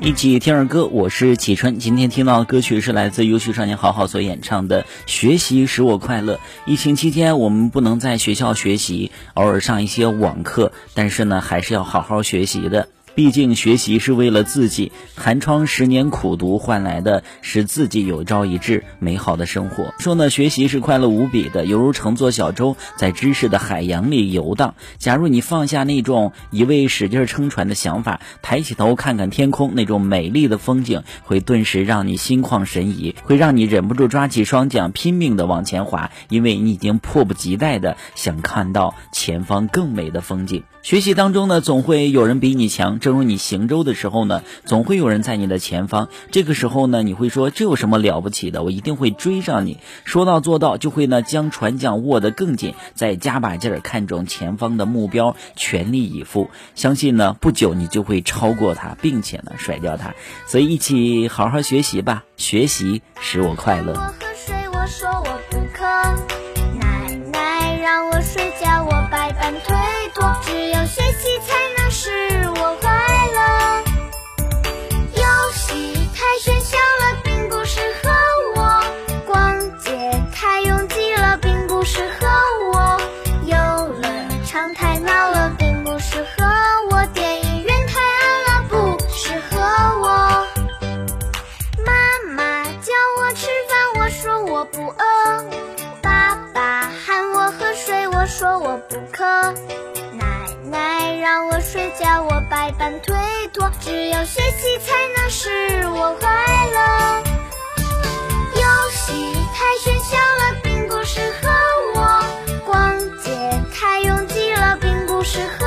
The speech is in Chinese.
一起听儿歌，我是启春。今天听到的歌曲是来自优秀少年好好所演唱的《学习使我快乐》。疫情期间，我们不能在学校学习，偶尔上一些网课，但是呢，还是要好好学习的。毕竟学习是为了自己，寒窗十年苦读换来的是自己有朝一日美好的生活。说呢，学习是快乐无比的，犹如乘坐小舟在知识的海洋里游荡。假如你放下那种一味使劲撑船的想法，抬起头看看天空，那种美丽的风景会顿时让你心旷神怡，会让你忍不住抓起双桨拼命的往前划，因为你已经迫不及待的想看到前方更美的风景。学习当中呢，总会有人比你强。正如你行舟的时候呢，总会有人在你的前方。这个时候呢，你会说这有什么了不起的？我一定会追上你。说到做到，就会呢将船桨握得更紧，再加把劲儿，看准前方的目标，全力以赴。相信呢，不久你就会超过他，并且呢甩掉他。所以一起好好学习吧，学习使我快乐。我喝水，我说我不渴。奶奶让我睡觉，我百般推脱。只有学习才不饿爸爸喊我喝水我说我不渴。奶奶让我睡觉我百般推脱只有学习才能使我快乐。游戏太喧嚣了并不适合我。逛街太拥挤了并不适合